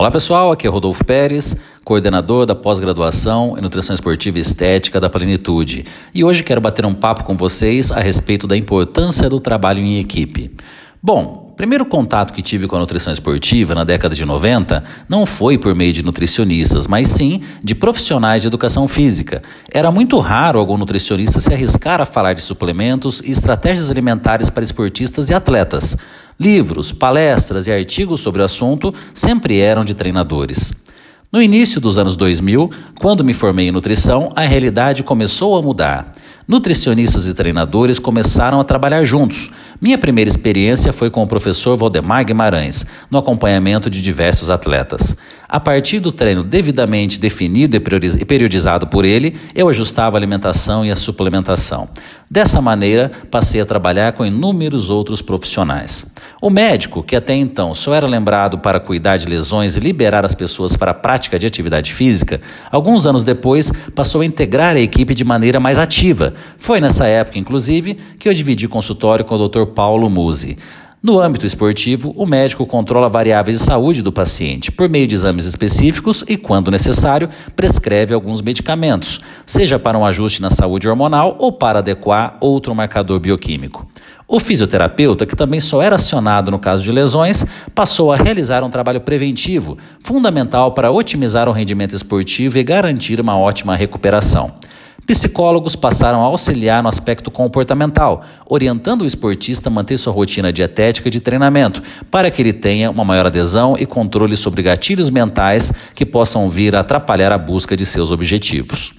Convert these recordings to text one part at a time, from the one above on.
Olá pessoal, aqui é Rodolfo Pérez, coordenador da pós-graduação em Nutrição Esportiva e Estética da Plenitude. E hoje quero bater um papo com vocês a respeito da importância do trabalho em equipe. Bom, primeiro contato que tive com a nutrição esportiva na década de 90 não foi por meio de nutricionistas, mas sim de profissionais de educação física. Era muito raro algum nutricionista se arriscar a falar de suplementos e estratégias alimentares para esportistas e atletas. Livros, palestras e artigos sobre o assunto sempre eram de treinadores. No início dos anos 2000, quando me formei em nutrição, a realidade começou a mudar. Nutricionistas e treinadores começaram a trabalhar juntos. Minha primeira experiência foi com o professor Valdemar Guimarães, no acompanhamento de diversos atletas. A partir do treino devidamente definido e periodizado por ele, eu ajustava a alimentação e a suplementação. Dessa maneira, passei a trabalhar com inúmeros outros profissionais. O médico, que até então só era lembrado para cuidar de lesões e liberar as pessoas para a prática de atividade física, alguns anos depois passou a integrar a equipe de maneira mais ativa, foi nessa época, inclusive, que eu dividi consultório com o Dr. Paulo Musi. No âmbito esportivo, o médico controla variáveis de saúde do paciente por meio de exames específicos e, quando necessário, prescreve alguns medicamentos, seja para um ajuste na saúde hormonal ou para adequar outro marcador bioquímico. O fisioterapeuta, que também só era acionado no caso de lesões, passou a realizar um trabalho preventivo, fundamental para otimizar o rendimento esportivo e garantir uma ótima recuperação. Psicólogos passaram a auxiliar no aspecto comportamental, orientando o esportista a manter sua rotina dietética de treinamento, para que ele tenha uma maior adesão e controle sobre gatilhos mentais que possam vir a atrapalhar a busca de seus objetivos.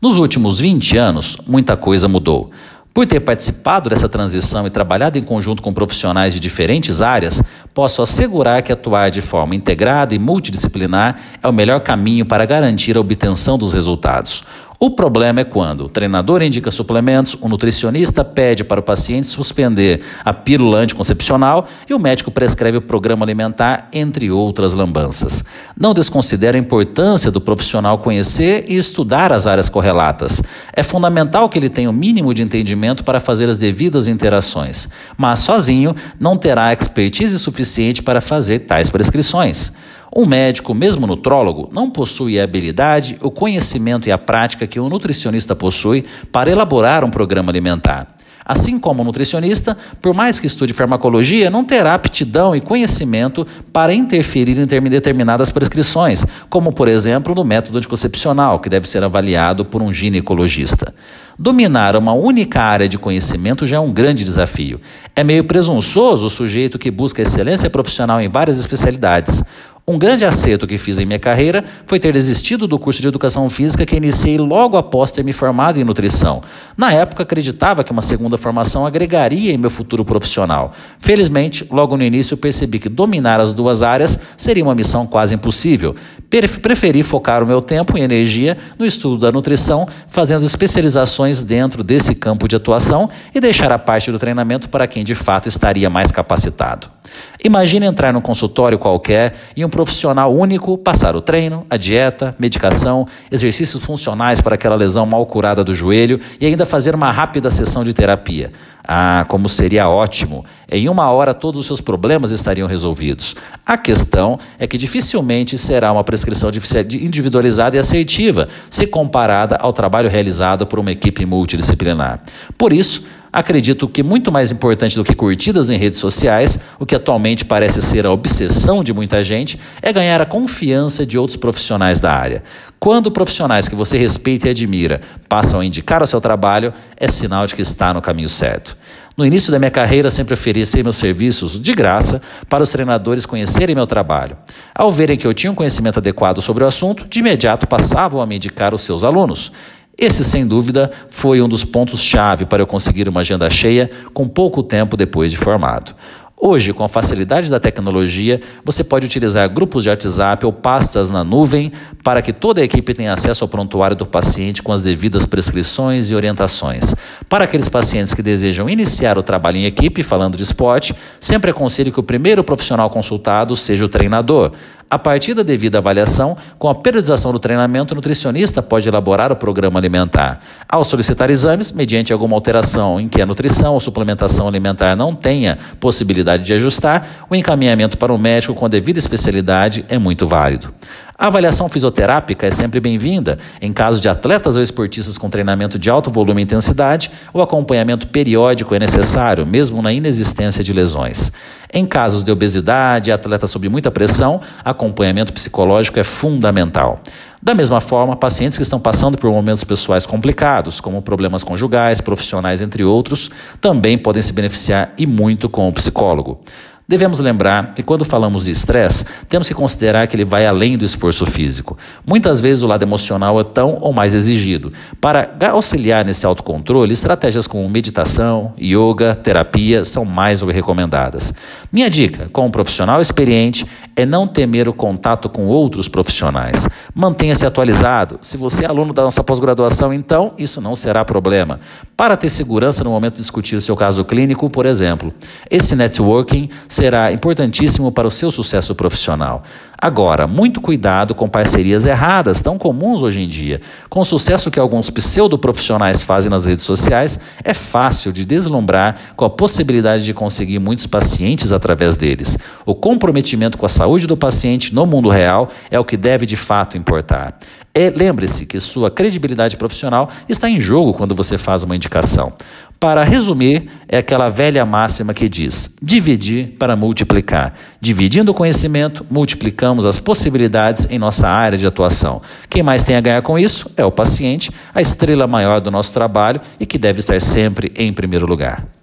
Nos últimos 20 anos, muita coisa mudou. Por ter participado dessa transição e trabalhado em conjunto com profissionais de diferentes áreas, posso assegurar que atuar de forma integrada e multidisciplinar é o melhor caminho para garantir a obtenção dos resultados. O problema é quando o treinador indica suplementos, o nutricionista pede para o paciente suspender a pílula anticoncepcional e o médico prescreve o programa alimentar, entre outras lambanças. Não desconsidera a importância do profissional conhecer e estudar as áreas correlatas. É fundamental que ele tenha o mínimo de entendimento para fazer as devidas interações, mas sozinho não terá expertise suficiente para fazer tais prescrições. Um médico, mesmo nutrólogo, não possui a habilidade, o conhecimento e a prática que um nutricionista possui para elaborar um programa alimentar. Assim como o nutricionista, por mais que estude farmacologia, não terá aptidão e conhecimento para interferir em determinadas prescrições, como por exemplo no método anticoncepcional, que deve ser avaliado por um ginecologista. Dominar uma única área de conhecimento já é um grande desafio. É meio presunçoso o sujeito que busca excelência profissional em várias especialidades. Um grande acerto que fiz em minha carreira foi ter desistido do curso de educação física que iniciei logo após ter me formado em nutrição. Na época, acreditava que uma segunda formação agregaria em meu futuro profissional. Felizmente, logo no início, percebi que dominar as duas áreas seria uma missão quase impossível. Preferi focar o meu tempo e energia no estudo da nutrição, fazendo especializações dentro desse campo de atuação e deixar a parte do treinamento para quem de fato estaria mais capacitado. Imagine entrar num consultório qualquer e um profissional único passar o treino, a dieta, medicação, exercícios funcionais para aquela lesão mal curada do joelho e ainda fazer uma rápida sessão de terapia. Ah, como seria ótimo! Em uma hora todos os seus problemas estariam resolvidos. A questão é que dificilmente será uma prescrição individualizada e assertiva se comparada ao trabalho realizado por uma equipe multidisciplinar. Por isso, Acredito que muito mais importante do que curtidas em redes sociais, o que atualmente parece ser a obsessão de muita gente, é ganhar a confiança de outros profissionais da área. Quando profissionais que você respeita e admira passam a indicar o seu trabalho, é sinal de que está no caminho certo. No início da minha carreira, sempre ofereci meus serviços de graça para os treinadores conhecerem meu trabalho. Ao verem que eu tinha um conhecimento adequado sobre o assunto, de imediato passavam a me indicar os seus alunos. Esse, sem dúvida, foi um dos pontos-chave para eu conseguir uma agenda cheia com pouco tempo depois de formado. Hoje, com a facilidade da tecnologia, você pode utilizar grupos de WhatsApp ou pastas na nuvem para que toda a equipe tenha acesso ao prontuário do paciente com as devidas prescrições e orientações. Para aqueles pacientes que desejam iniciar o trabalho em equipe, falando de esporte, sempre aconselho que o primeiro profissional consultado seja o treinador. A partir da devida avaliação, com a periodização do treinamento, o nutricionista pode elaborar o programa alimentar. Ao solicitar exames, mediante alguma alteração em que a nutrição ou suplementação alimentar não tenha possibilidade de ajustar, o encaminhamento para o médico com a devida especialidade é muito válido. A avaliação fisioterápica é sempre bem-vinda em caso de atletas ou esportistas com treinamento de alto volume e intensidade, o acompanhamento periódico é necessário, mesmo na inexistência de lesões. Em casos de obesidade e atletas sob muita pressão, acompanhamento psicológico é fundamental. Da mesma forma, pacientes que estão passando por momentos pessoais complicados, como problemas conjugais, profissionais, entre outros, também podem se beneficiar e muito com o psicólogo. Devemos lembrar que quando falamos de estresse, temos que considerar que ele vai além do esforço físico. Muitas vezes o lado emocional é tão ou mais exigido. Para auxiliar nesse autocontrole, estratégias como meditação, yoga, terapia são mais que recomendadas. Minha dica, com um profissional experiente, é não temer o contato com outros profissionais. Mantenha-se atualizado. Se você é aluno da nossa pós-graduação, então isso não será problema. Para ter segurança no momento de discutir o seu caso clínico, por exemplo, esse networking será importantíssimo para o seu sucesso profissional. Agora, muito cuidado com parcerias erradas, tão comuns hoje em dia. Com o sucesso que alguns pseudo-profissionais fazem nas redes sociais, é fácil de deslumbrar com a possibilidade de conseguir muitos pacientes através deles. O comprometimento com a saúde do paciente no mundo real é o que deve de fato importar. E lembre-se que sua credibilidade profissional está em jogo quando você faz uma indicação. Para resumir, é aquela velha máxima que diz: dividir para multiplicar. Dividindo o conhecimento, multiplicamos as possibilidades em nossa área de atuação. Quem mais tem a ganhar com isso é o paciente, a estrela maior do nosso trabalho e que deve estar sempre em primeiro lugar.